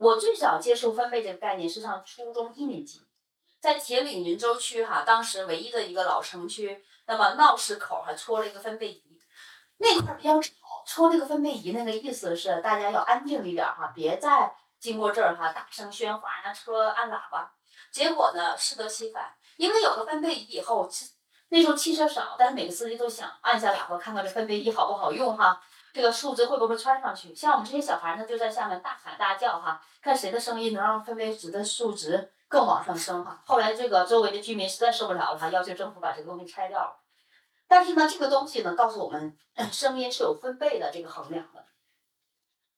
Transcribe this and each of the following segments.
我最早接触分贝这个概念是上初中一年级，在铁岭云州区哈，当时唯一的一个老城区，那么闹市口还戳了一个分贝仪，那块比较吵，戳那个分贝仪那个意思是大家要安静一点哈，别再经过这儿哈大声喧哗呀，车按喇叭。结果呢，适得其反，因为有了分贝仪以后，那时候汽车少，但是每个司机都想按下喇叭看看这分贝仪好不好用哈。这个数值会不会穿上去？像我们这些小孩呢，就在下面大喊大叫哈，看谁的声音能让分贝值的数值更往上升哈。后来这个周围的居民实在受不了了，哈，要求政府把这个东西拆掉了。但是呢，这个东西呢，告诉我们，声音是有分贝的这个衡量的。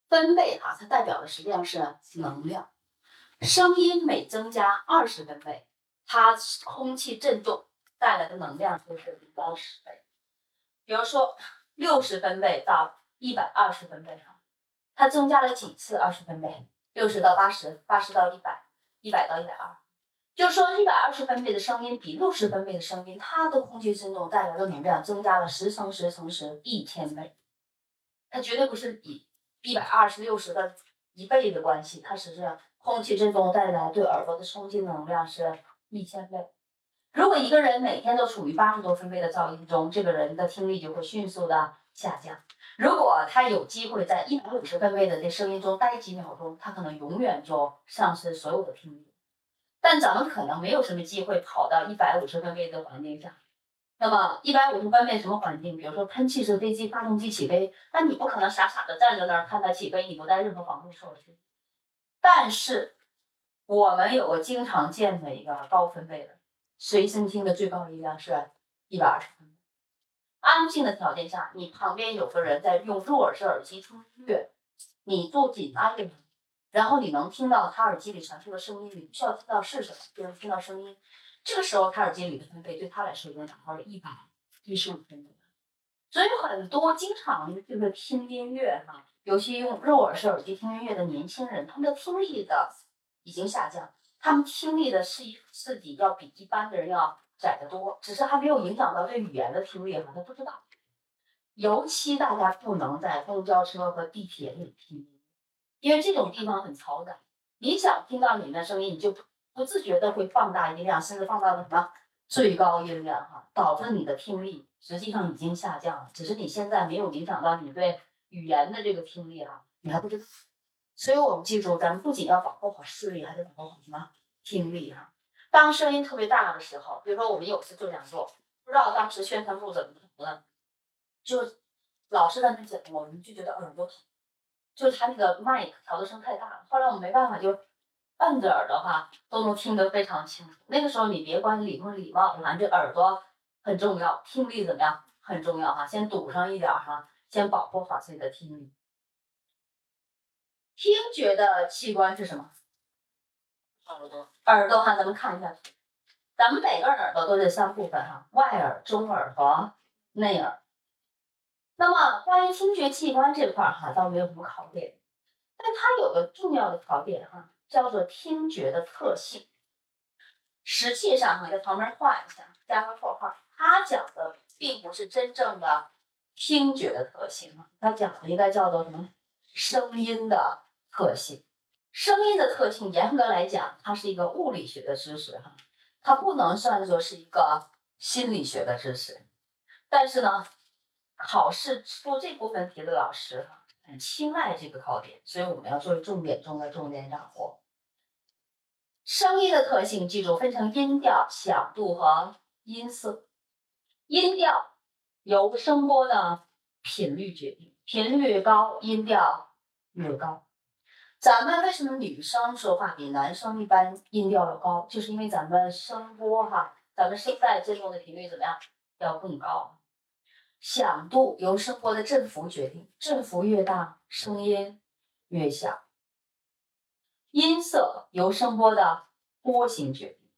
分贝哈，它代表的实际上是能量。声音每增加二十分贝，它空气振动带来的能量就是高十倍。比如说六十分贝到一百二十分贝哈，它增加了几次二十分贝？六十到八十，八十到一百，一百到一百二，就是说一百二十分贝的声音比六十分贝的声音，它的空气振动带来的能量增加了十乘十乘十一千倍，它绝对不是比一百二十六十的一倍的关系，它只是空气振动带来对耳朵的冲击能量是一千倍。如果一个人每天都处于八十多分贝的噪音中，这个人的听力就会迅速的下降。如果他有机会在一百五十分贝的这声音中待几秒钟，他可能永远就丧失所有的听力。但咱们可能没有什么机会跑到一百五十分贝的环境下。那么一百五十分贝什么环境？比如说喷气式飞机发动机起飞，那你不可能傻傻的站在那儿看它起飞，你不带任何防护措施。但是我们有个经常见的一个高分贝的，随身听的最高音量是一百二十分贝。安静的条件下，你旁边有个人在用入耳式耳机听音乐，你坐紧挨着他，然后你能听到他耳机里传出的声音，你不需要听到是什么，就能听到声音。这个时候，他耳机里的分贝对他来说已经达到了一百一十五分贝。所以很多经常就是听音乐哈，尤其用入耳式耳机听音乐的年轻人，他们的听力的已经下降，他们听力的是自己要比一般的人要。窄得多，只是还没有影响到对语言的听力哈，他不知道。尤其大家不能在公交车和地铁里听，因为这种地方很嘈杂。你想听到里面声音，你就不自觉的会放大音量，甚至放到了什么最高音量哈，导致你的听力实际上已经下降了。只是你现在没有影响到你对语言的这个听力哈，你还不知道。所以我们记住，咱们不仅要保护好视力，还得保护好什么听力哈。当声音特别大的时候，比如说我们有次做讲座，不知道当时宣传部怎么投的，就老师在那讲，我们就觉得耳朵疼，就是他那个麦调的声太大了。后来我们没办法，就摁着耳朵哈，都能听得非常清楚。那个时候你别管礼不礼貌，反正耳朵很重要，听力怎么样很重要哈，先堵上一点哈，先保护好自己的听力。听觉的器官是什么？耳朵，耳朵哈，咱们看一下，咱们每个耳朵都是三部分哈，外耳、中耳和内耳。那么关于听觉器官这块哈，倒没有什么考点，但它有个重要的考点哈，叫做听觉的特性。实际上哈，在旁边画一下，加个括号，它讲的并不是真正的听觉的特性哈，它讲的应该叫做什么？声音的特性。声音的特性，严格来讲，它是一个物理学的知识哈，它不能算作是一个心理学的知识。但是呢，考试出这部分题的老师，很青睐这个考点，所以我们要作为重点中的重点掌握。声音的特性，记住分成音调、响度和音色。音调由声波的频率决定，频率高，音调越高。咱们为什么女生说话比男生一般音调要高？就是因为咱们声波哈，咱们声带振动的频率怎么样？要更高。响度由声波的振幅决定，振幅越大，声音越响。音色由声波的波形决定。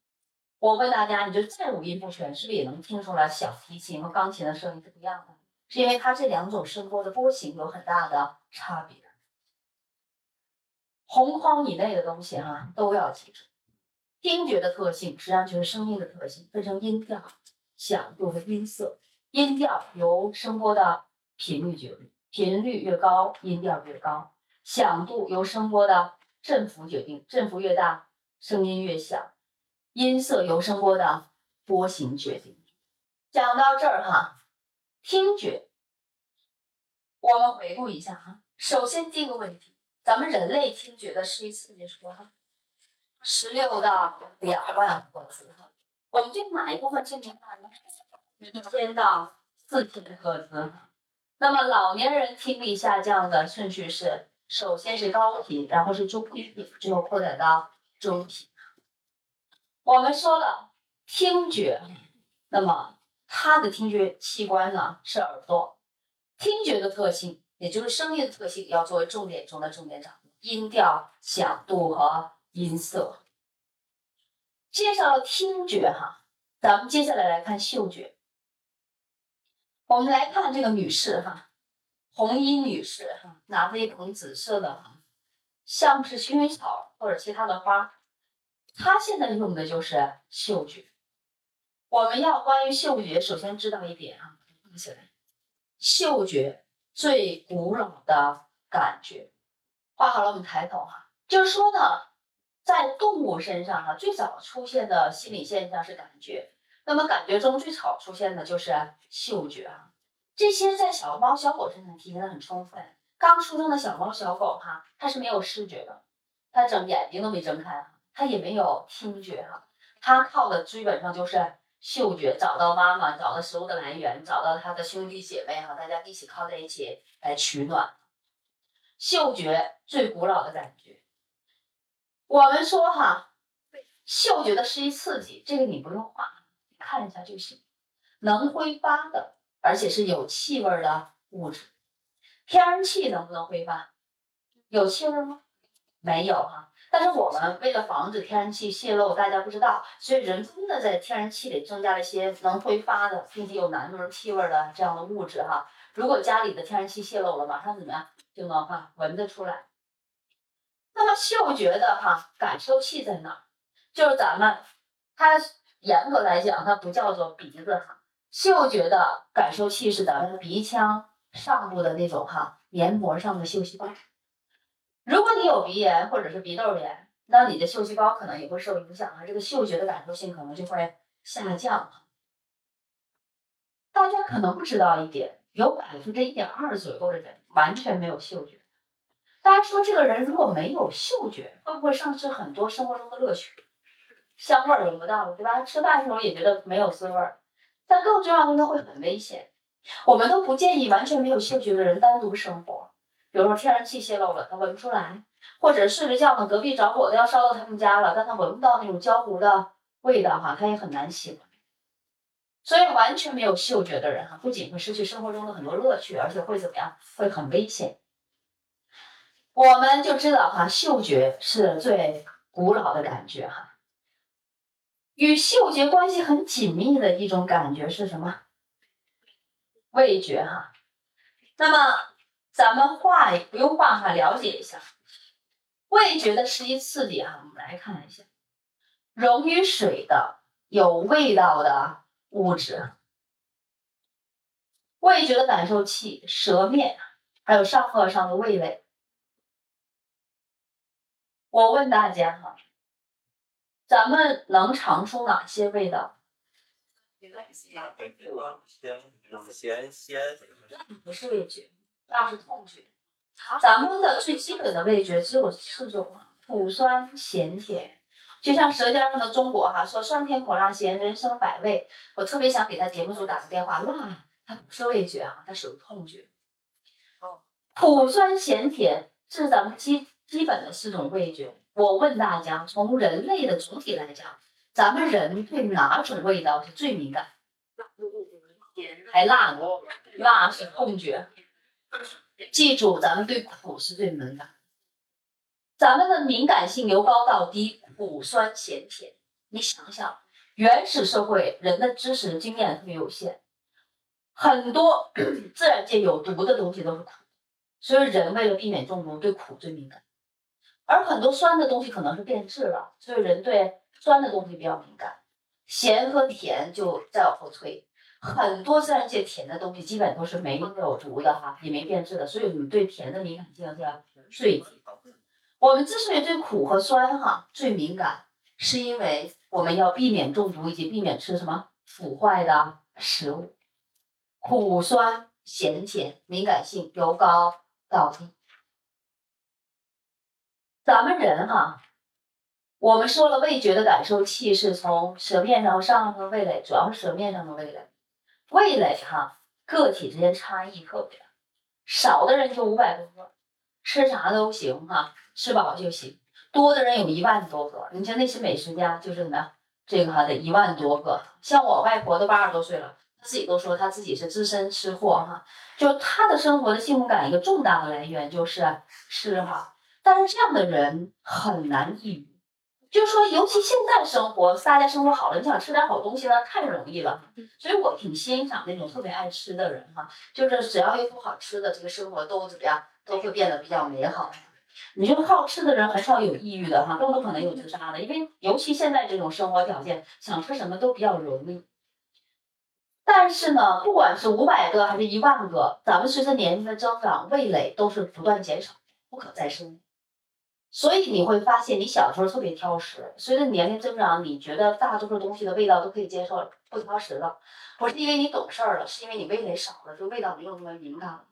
我问大家，你就再五音不全，是不是也能听出来小提琴和钢琴的声音是不一样的？是因为它这两种声波的波形有很大的差别。红框以内的东西哈都要记住。听觉的特性实际上就是声音的特性，分成音调、响度和音色。音调由声波的频率决定，频率越高，音调越高；响度由声波的振幅决定，振幅越大，声音越响。音色由声波的波形决定。讲到这儿哈，听觉，我们回顾一下哈。首先第一个问题，咱们人类听觉的是一次结束哈，十六到两万赫兹哈。我们对哪一部分进行大呢？一千到四千赫兹。那么老年人听力下降的顺序是，首先是高频，然后是中频，最后扩展到中频。我们说了听觉，那么它的听觉器官呢是耳朵，听觉的特性，也就是声音的特性，要作为重点中的重点掌握，音调、响度和音色。介绍听觉哈，咱们接下来来看嗅觉。我们来看这个女士哈，红衣女士哈，拿着一捧紫色的哈，像是薰衣草或者其他的花，她现在用的就是嗅觉。我们要关于嗅觉，首先知道一点啊，记起来，嗅觉最古老的感觉。画好了，我们抬头哈，就是说呢，在动物身上哈，最早出现的心理现象是感觉。那么感觉中最早出现的就是嗅觉啊，这些在小猫小狗身上体现的很充分。刚出生的小猫小狗哈，它是没有视觉的，它睁眼睛都没睁开，它也没有听觉哈，它靠的基本上就是嗅觉，找到妈妈，找到食物的来源，找到它的兄弟姐妹哈，大家一起靠在一起来取暖。嗅觉最古老的感觉，我们说哈，嗅觉的是一刺激，这个你不用画。看一下就行，能挥发的，而且是有气味的物质。天然气能不能挥发？有气味吗？没有哈。但是我们为了防止天然气泄漏，大家不知道，所以人工的在天然气里增加了一些能挥发的，并且有难闻气味的这样的物质哈。如果家里的天然气泄漏了，马上怎么样就能哈闻得出来。那么嗅觉的哈感受器在哪？就是咱们它。严格来讲，它不叫做鼻子哈，嗅觉的感受器是咱们鼻腔上部的那种哈黏膜上的嗅细胞。如果你有鼻炎或者是鼻窦炎，那你的嗅细胞可能也会受影响啊，这个嗅觉的感受性可能就会下降。大家可能不知道一点，有百分之一点二左右的人完全没有嗅觉。大家说这个人如果没有嗅觉，会不会丧失很多生活中的乐趣？香味儿闻不到了，对吧？吃饭的时候也觉得没有滋味儿，但更重要的，它会很危险。我们都不建议完全没有嗅觉的人单独生活。比如说天然气泄漏了，他闻不出来；或者睡着觉呢，隔壁着火的要烧到他们家了，但他闻不到那种焦糊的味道，哈，他也很难醒。所以完全没有嗅觉的人，哈，不仅会失去生活中的很多乐趣，而且会怎么样？会很危险。我们就知道，哈，嗅觉是最古老的感觉，哈。与嗅觉关系很紧密的一种感觉是什么？味觉哈。那么咱们画不用画哈，了解一下味觉的实际刺激哈。我们来看一下，溶于水的有味道的物质，味觉的感受器，舌面，还有上颚上的味蕾。我问大家哈。咱们能尝出哪些味道？不是味觉，那是痛觉。咱们的最基本的味觉只有四种：苦、酸、咸、甜。就像《舌尖上的中国》哈说酸甜苦辣咸，人生百味。我特别想给他节目组打个电话，辣它不是味觉啊，它属于痛觉。哦苦、酸、咸、甜，这是咱们基基本的四种味觉。我问大家，从人类的主体来讲，咱们人对哪种味道是最敏感？还辣呢？辣是痛觉。记住，咱们对苦是最敏感。咱们的敏感性由高到低，苦、酸、咸、甜。你想想，原始社会人的知识经验特别有限，很多 自然界有毒的东西都是苦，所以人为了避免中毒，对苦最敏感。而很多酸的东西可能是变质了，所以人对酸的东西比较敏感。咸和甜就再往后推，很多自然界甜的东西基本都是没有毒的哈，也没变质的，所以你对甜的敏感性是最低。我们之所以对苦和酸哈最敏感，是因为我们要避免中毒以及避免吃什么腐坏的食物。苦酸咸甜敏感性由高到低。咱们人哈，我们说了味觉的感受器是从舌面上上升味蕾，主要是舌面上的味蕾。味蕾哈，个体之间差异特别大，少的人就五百多个，吃啥都行哈，吃饱就行；多的人有一万多个。你像那些美食家，就是什么呀？这个哈得一万多个。像我外婆都八十多岁了。她自己都说她自己是资深吃货哈，就她的生活的幸福感一个重大的来源就是吃哈，但是这样的人很难抑郁，就是说尤其现在生活大家生活好了，你想吃点好东西呢太容易了，所以我挺欣赏那种特别爱吃的人哈，就是只要一口好吃的，这个生活都怎么样都会变得比较美好。你就好吃的人很少有抑郁的哈，更不可能有自杀的，因为尤其现在这种生活条件，想吃什么都比较容易。但是呢，不管是五百个还是一万个，咱们随着年龄的增长，味蕾都是不断减少，不可再生。所以你会发现，你小时候特别挑食，随着年龄增长，你觉得大多数东西的味道都可以接受了，不挑食了，不是因为你懂事儿了，是因为你味蕾少了，就味道没有那么敏感了。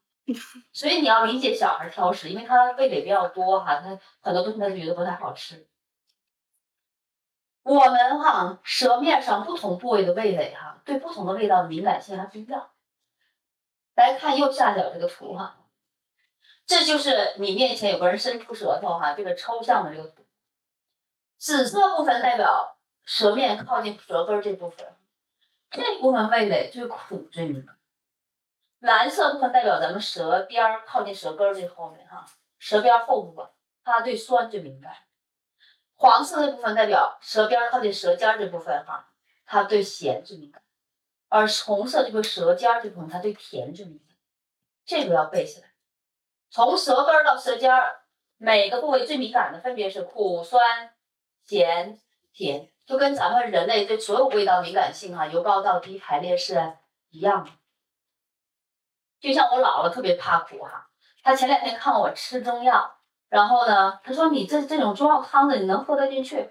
所以你要理解小孩挑食，因为他味蕾比较多哈，他很多东西他觉得不太好吃。我们哈舌面上不同部位的味蕾哈，对不同的味道的敏感性还不一样。来看右下角这个图哈，这就是你面前有个人伸出舌头哈，这个抽象的这个图。紫色部分代表舌面靠近舌根这部分，这部分味蕾最苦最敏感。蓝色部分代表咱们舌边靠近舌根这后面哈，舌边后部分，它对酸最敏感。黄色的部分代表舌边靠近舌尖这部分哈，它对咸最敏感；而红色这个舌尖这部分，它对甜最敏感。这个要背下来。从舌根到舌尖，每个部位最敏感的分别是苦、酸、咸、甜，就跟咱们人类对所有味道敏感性哈，由高到低排列是一样的。就像我姥姥特别怕苦哈，她前两天看我吃中药。然后呢？她说：“你这这种中药汤的，你能喝得进去？”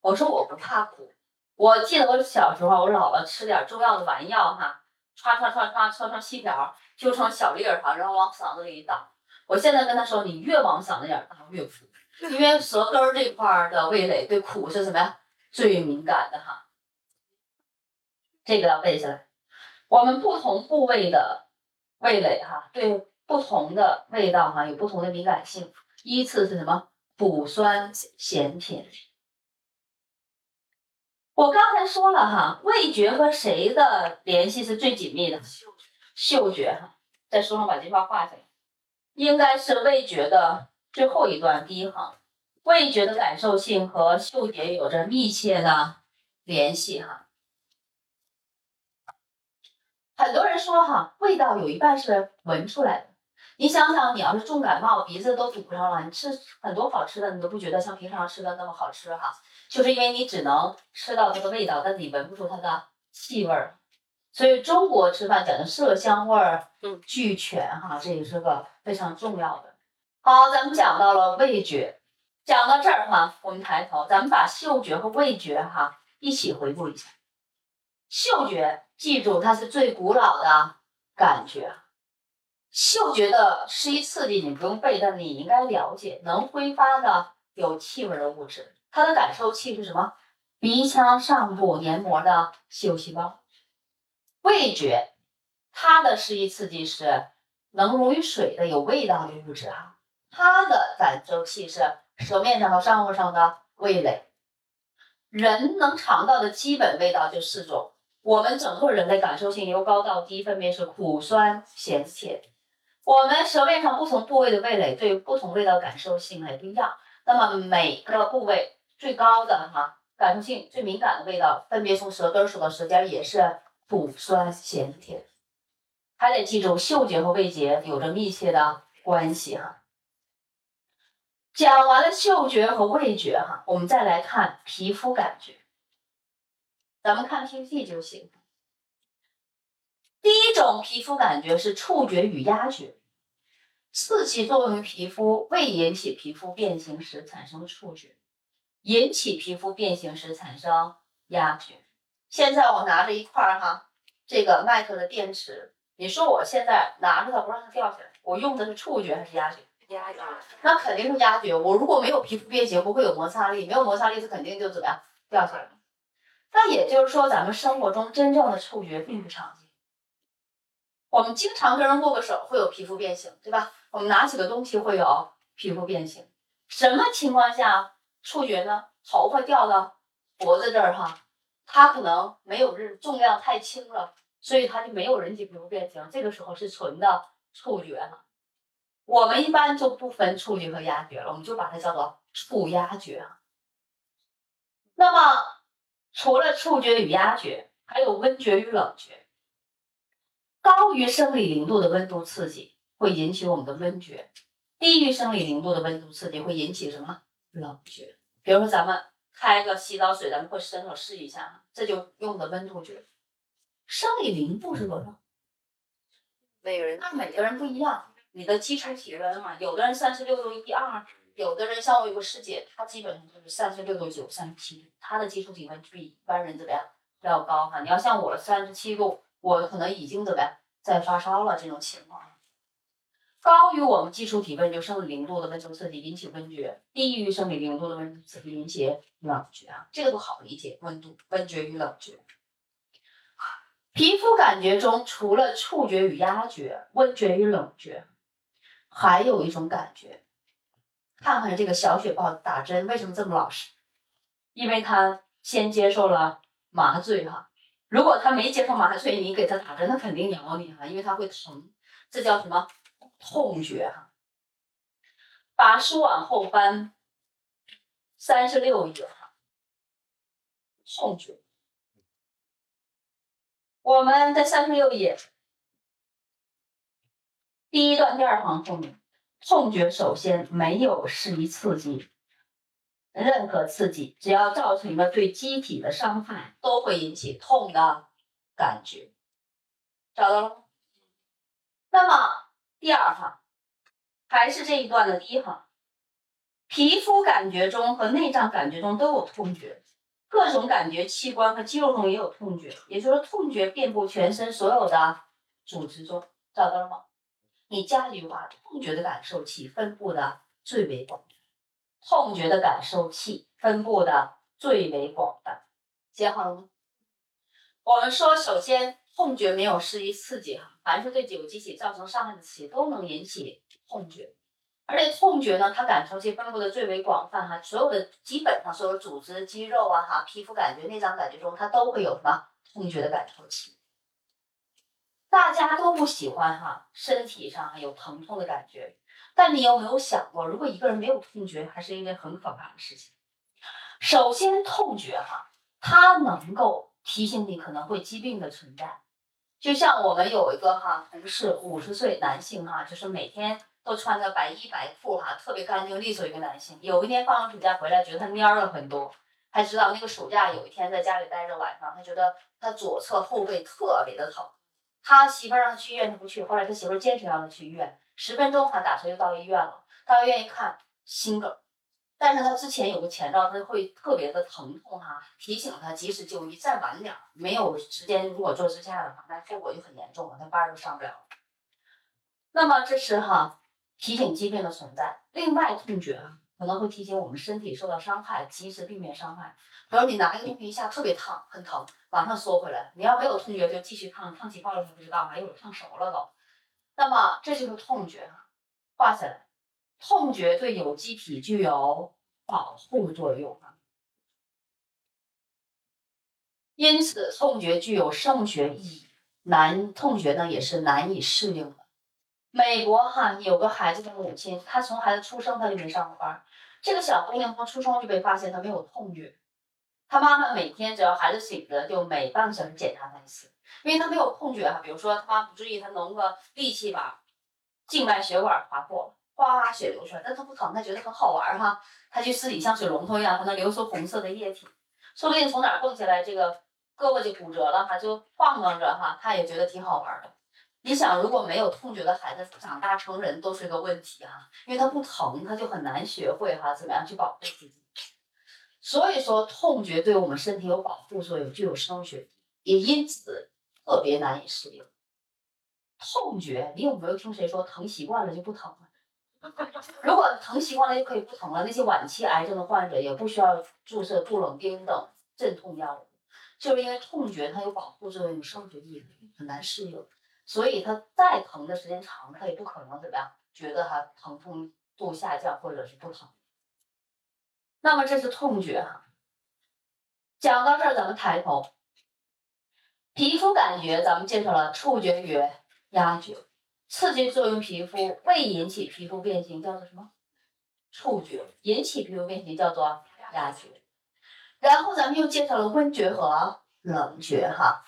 我说：“我不怕苦。”我记得我小时候，我姥姥吃点中药的丸药，哈，歘歘歘歘歘成细条，就成小粒儿哈，然后往嗓子里一倒。我现在跟他说：“你越往嗓子眼倒越苦，因为舌根这块的味蕾对苦是什么呀？最敏感的哈。”这个要背下来。我们不同部位的味蕾哈，对不同的味道哈有不同的敏感性。依次是什么？苦、酸、咸、甜。我刚才说了哈，味觉和谁的联系是最紧密的？嗅觉哈，在书上把这句话画下来，应该是味觉的最后一段第一行。味觉的感受性和嗅觉有着密切的联系哈。很多人说哈，味道有一半是闻出来的。你想想，你要是重感冒，鼻子都堵上了，你吃很多好吃的，你都不觉得像平常吃的那么好吃哈，就是因为你只能吃到它的味道，但你闻不出它的气味儿。所以中国吃饭讲究色香味儿俱全哈，这也是个非常重要的。好，咱们讲到了味觉，讲到这儿哈，我们抬头，咱们把嗅觉和味觉哈一起回顾一下。嗅觉，记住它是最古老的感觉。嗅觉的是一刺激，你不用背，但你应该了解，能挥发的有气味的物质。它的感受器是什么？鼻腔上部黏膜的嗅细胞。味觉，它的是一刺激是能溶于水的有味道的物质哈。它的感受器是舌面上和上颚上的味蕾。人能尝到的基本味道就四种，我们整个人类感受性由高到低分别是苦、酸、咸、甜。我们舌面上不同部位的味蕾对不同味道感受性也不一样。那么每个部位最高的哈感受性最敏感的味道，分别从舌根数到舌尖，也是苦、酸、咸、甜。还得记住，嗅觉和味觉有着密切的关系哈。讲完了嗅觉和味觉哈，我们再来看皮肤感觉。咱们看 PPT 就行。第一种皮肤感觉是触觉与压觉。刺激作用于皮肤，未引起皮肤变形时产生触觉，引起皮肤变形时产生压觉。现在我拿着一块哈，这个麦克的电池，你说我现在拿着它不让它掉下来，我用的是触觉还是压觉？压觉。那肯定是压觉。我如果没有皮肤变形，不会有摩擦力，没有摩擦力，它肯定就怎么样掉下来。那也就是说，咱们生活中真正的触觉并不常见。我们经常跟人握个手会有皮肤变形，对吧？我们拿起个东西会有皮肤变形。什么情况下触觉呢？头发掉到脖子这儿哈，它可能没有日重量太轻了，所以它就没有人体皮肤变形。这个时候是纯的触觉哈。我们一般就不分触觉和压觉了，我们就把它叫做触压觉。那么。除了触觉与压觉，还有温觉与冷觉。高于生理零度的温度刺激会引起我们的温觉，低于生理零度的温度刺激会引起什么冷觉？比如说咱们开个洗澡水，咱们会伸手试一下，这就用的温度觉。生理零度是多少？每个人那每个人不一样，你的基础体温嘛，有的人三十六度一二。有的人像我有个师姐，她基本上就是三十六度九、三十七，她的基础体温比一般人怎么样要高哈？你要像我三十七度，我可能已经怎么样在发烧了这种情况。高于我们基础体温就生理零度的温度刺激引起温觉，低于生理零度的温度刺激引起冷觉啊，这个都好理解。温度、温觉与冷觉。皮肤感觉中除了触觉与压觉、温觉与冷觉，还有一种感觉。看看这个小雪豹打针为什么这么老实？因为它先接受了麻醉哈。如果它没接受麻醉，你给它打针，它肯定咬你哈，因为它会疼。这叫什么痛觉哈？把书往后翻，三十六页哈，痛觉。我们在三十六页第一段第二行后面。痛觉首先没有适宜刺激，任何刺激只要造成了对机体的伤害，都会引起痛的感觉。找到了？那么第二行还是这一段的第一行，皮肤感觉中和内脏感觉中都有痛觉，各种感觉器官和肌肉中也有痛觉，也就是痛觉遍布全身所有的组织中。找到了吗？你加一句话，痛觉的感受器分布的最为广，痛觉的感受器分布的最为广泛。写好了吗？我们说，首先，痛觉没有适宜刺激哈，凡是对有机体造成伤害的刺激都能引起痛觉，而且痛觉呢，它感受器分布的最为广泛哈，所有的基本上所有组织、肌肉啊哈，皮肤感觉、内脏感觉中，它都会有什么痛觉的感受器。大家都不喜欢哈，身体上有疼痛的感觉。但你有没有想过，如果一个人没有痛觉，还是一件很可怕的事情。首先，痛觉哈，它能够提醒你可能会疾病的存在。就像我们有一个哈同事，五十岁男性哈，就是每天都穿着白衣白裤哈，特别干净利索一个男性。有一天放完暑假回来，觉得他蔫了很多，还知道那个暑假有一天在家里待着，晚上他觉得他左侧后背特别的疼。他媳妇让他去医院，他不去。后来他媳妇坚持让他去医院，十分钟他打车就到医院了。到医院一看，心梗。但是他之前有个前兆，他会特别的疼痛哈，提醒他及时就医。再晚点没有时间，如果做支架的话，那后果就很严重了，他班儿都上不了。那么这是哈提醒疾病的存在。另外，痛觉啊可能会提醒我们身体受到伤害，及时避免伤害。比如你拿一个东西一下特别烫，很疼。马上缩回来。你要没有痛觉，就继续烫，烫起泡来不知道，还有烫熟了都。那么这就是痛觉，画下来。痛觉对有机体具有保护作用啊，因此痛觉具有声学意义。难痛觉呢也是难以适应的。美国哈有个孩子的母亲，她从孩子出生她就没上过班。这个小姑娘从出生就被发现她没有痛觉。她妈妈每天只要孩子醒着，就每半个小时检查他一次，因为她没有痛觉哈。比如说她妈不注意，她弄个力气把静脉血管划破了，哗血流出来，但她不疼，她觉得很好玩哈。她就自己像水龙头一样，它能流出红色的液体，说不定从哪蹦下来，这个胳膊就骨折了哈，就晃荡着哈，她也觉得挺好玩的。你想，如果没有痛觉的孩子，长大成人都是个问题哈，因为他不疼，他就很难学会哈怎么样去保护自己。所以说，痛觉对我们身体有保护作用，具有生物学也因此特别难以适应。痛觉，你有没有听谁说疼习惯了就不疼了？如果疼习惯了就可以不疼了，那些晚期癌症的患者也不需要注射杜冷丁等镇痛药物，就是因为痛觉它有保护作用、有生学意义，很难适应。所以它再疼的时间长，它也不可能怎么样，觉得它疼痛度下降或者是不疼。那么这是痛觉哈。讲到这儿，咱们抬头，皮肤感觉咱们介绍了触觉与压觉，刺激作用皮肤未引起皮肤变形叫做什么？触觉引起皮肤变形叫做压觉。然后咱们又介绍了温觉和冷觉哈。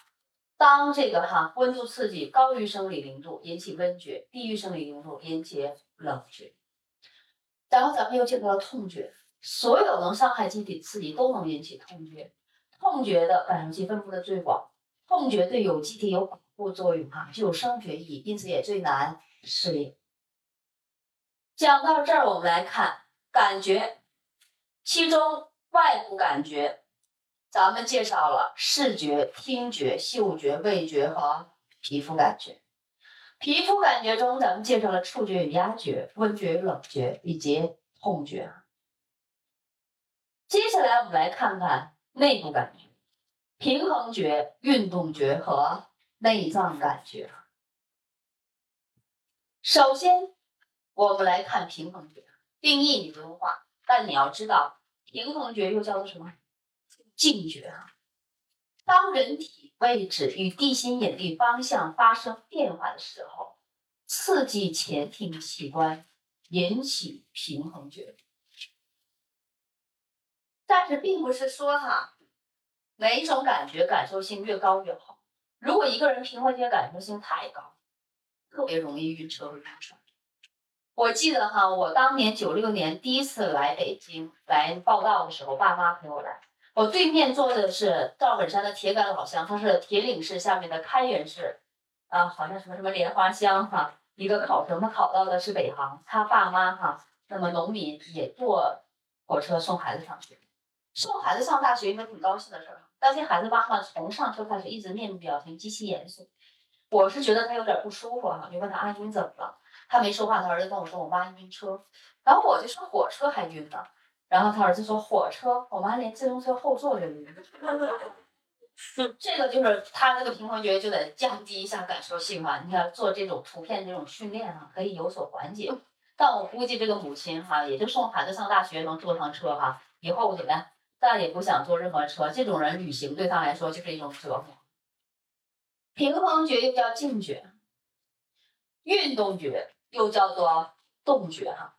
当这个哈温度刺激高于生理零度，引起温觉；低于生理零度，引起冷觉。然后咱们又介绍了痛觉，所有能伤害机体刺激都能引起痛觉。痛觉的感受器分布的最广，痛觉对有机体有保护作用哈，具有生学意义，因此也最难适应。讲到这儿，我们来看感觉，其中外部感觉。咱们介绍了视觉、听觉、嗅觉、味觉和皮肤感觉。皮肤感觉中，咱们介绍了触觉与压觉、温觉与冷觉以及痛觉。接下来我们来看看内部感觉：平衡觉、运动觉和内脏感觉。首先，我们来看平衡觉。定义你不用画，但你要知道，平衡觉又叫做什么？静觉啊，当人体位置与地心引力方向发生变化的时候，刺激前庭器官，引起平衡觉。但是并不是说哈，哪一种感觉感受性越高越好。如果一个人平衡觉感受性太高，特别容易晕车和晕船。我记得哈，我当年九六年第一次来北京来报道的时候，爸妈陪我来。我对面坐的是赵本山的铁杆老乡，他是铁岭市下面的开原市，啊，好像什么什么莲花乡哈，一个考生，他考到的是北航，他爸妈哈，那么农民也坐火车送孩子上学，送孩子上大学应该挺高兴的事儿，但是孩子妈妈从上车开始一直面部表情极其严肃，我是觉得他有点不舒服哈，就问他阿姨你怎么了？他没说话，他儿子跟我说我妈晕车，然后我就说火车还晕呢。然后他儿子说火车，我妈连自行车后座都晕。这个就是他那个平衡觉就得降低一下感受性嘛。你看做这种图片这种训练啊，可以有所缓解。但我估计这个母亲哈，也就送孩子上大学能坐上车哈，以后怎么样，再也不想坐任何车。这种人旅行对他来说就是一种折磨。平衡觉又叫静觉，运动觉又叫做动觉哈。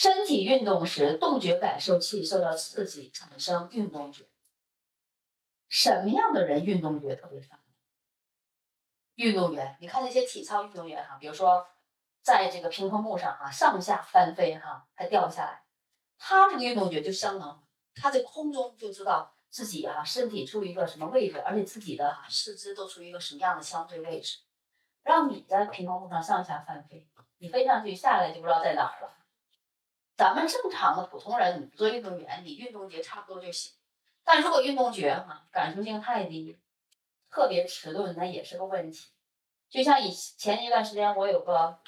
身体运动时，动觉感受器受到刺激，产生运动觉。什么样的人运动觉特别发达？运动员，你看那些体操运动员哈，比如说在这个平衡木上哈，上下翻飞哈，还掉下来，他这个运动觉就相当，他在空中就知道自己哈身体处于一个什么位置，而且自己的哈四肢都处于一个什么样的相对位置。让你在平衡木上上下翻飞，你飞上去下来就不知道在哪儿了。咱们正常的普通人，你不做运动员，你运动觉差不多就行。但如果运动觉哈感受性太低，特别迟钝，那也是个问题。就像以前一段时间，我有个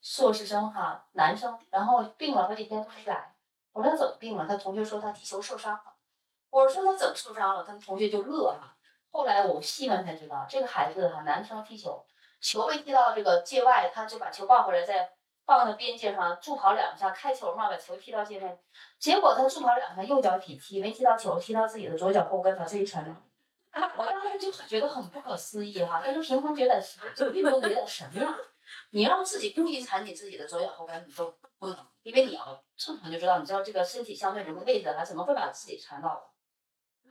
硕士生哈男生，然后病了好几天都没来。我说他怎么病了？他同学说他踢球受伤了。我说他怎么受伤了？他同学就乐哈。后来我细问才知道，这个孩子哈男生踢球，球被踢到这个界外，他就把球抱回来再。放到边界上助跑两下，开球嘛，把球踢到界内。结果他助跑两下，右脚底踢，没踢到球，踢到自己的左脚后跟，把自己传了。我当时就觉得很不可思议哈，但是平衡觉得这运动觉得什么样？你让自己故意踩你自己的左脚后跟，你都不能，因为你要正常就知道，你知道这个身体相对什么位置，他怎么会把自己缠倒？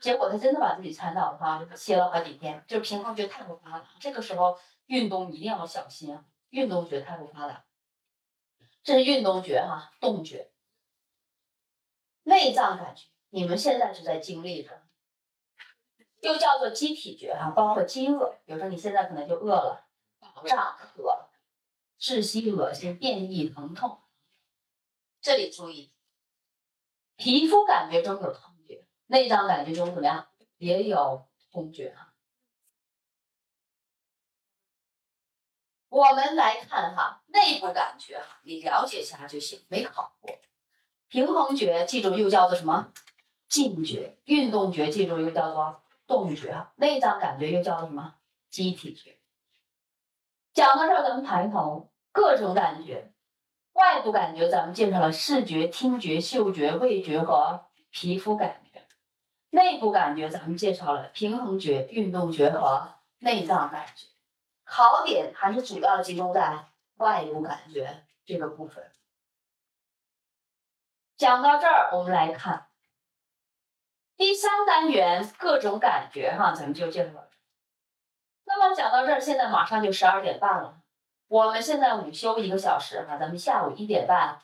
结果他真的把自己缠倒了哈，歇了好几天，就是平衡觉得太不发达。这个时候运动一定要小心，运动觉得太不发达。这是运动觉哈，动觉，内脏感觉，你们现在是在经历着，又叫做机体觉哈，包括饥饿，比如说你现在可能就饿了，饱胀、渴、窒息、恶心、便意、疼痛。这里注意，皮肤感觉中有痛觉，内脏感觉中怎么样？也有痛觉啊。我们来看哈，内部感觉哈，你了解一下就行，没考过。平衡觉记住又叫做什么？静觉。运动觉记住又叫做动觉。哈内脏感觉又叫什么？机体觉。讲到这儿，咱们抬头，各种感觉。外部感觉咱们介绍了视觉、听觉、嗅觉、味觉和皮肤感觉。内部感觉咱们介绍了平衡觉、运动觉和内脏感觉。考点还是主要集中在外部感觉这个部分。讲到这儿，我们来看第三单元各种感觉哈，咱们就介绍到这。那么讲到这儿，现在马上就十二点半了，我们现在午休一个小时哈，咱们下午一点半